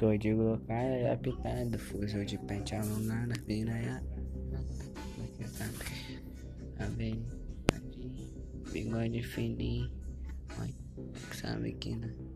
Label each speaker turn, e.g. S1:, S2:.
S1: Tô de local é apitado, fuso de pente alongada, piranha. Você tá sabe, tá bem bigode fininho. Sabe que não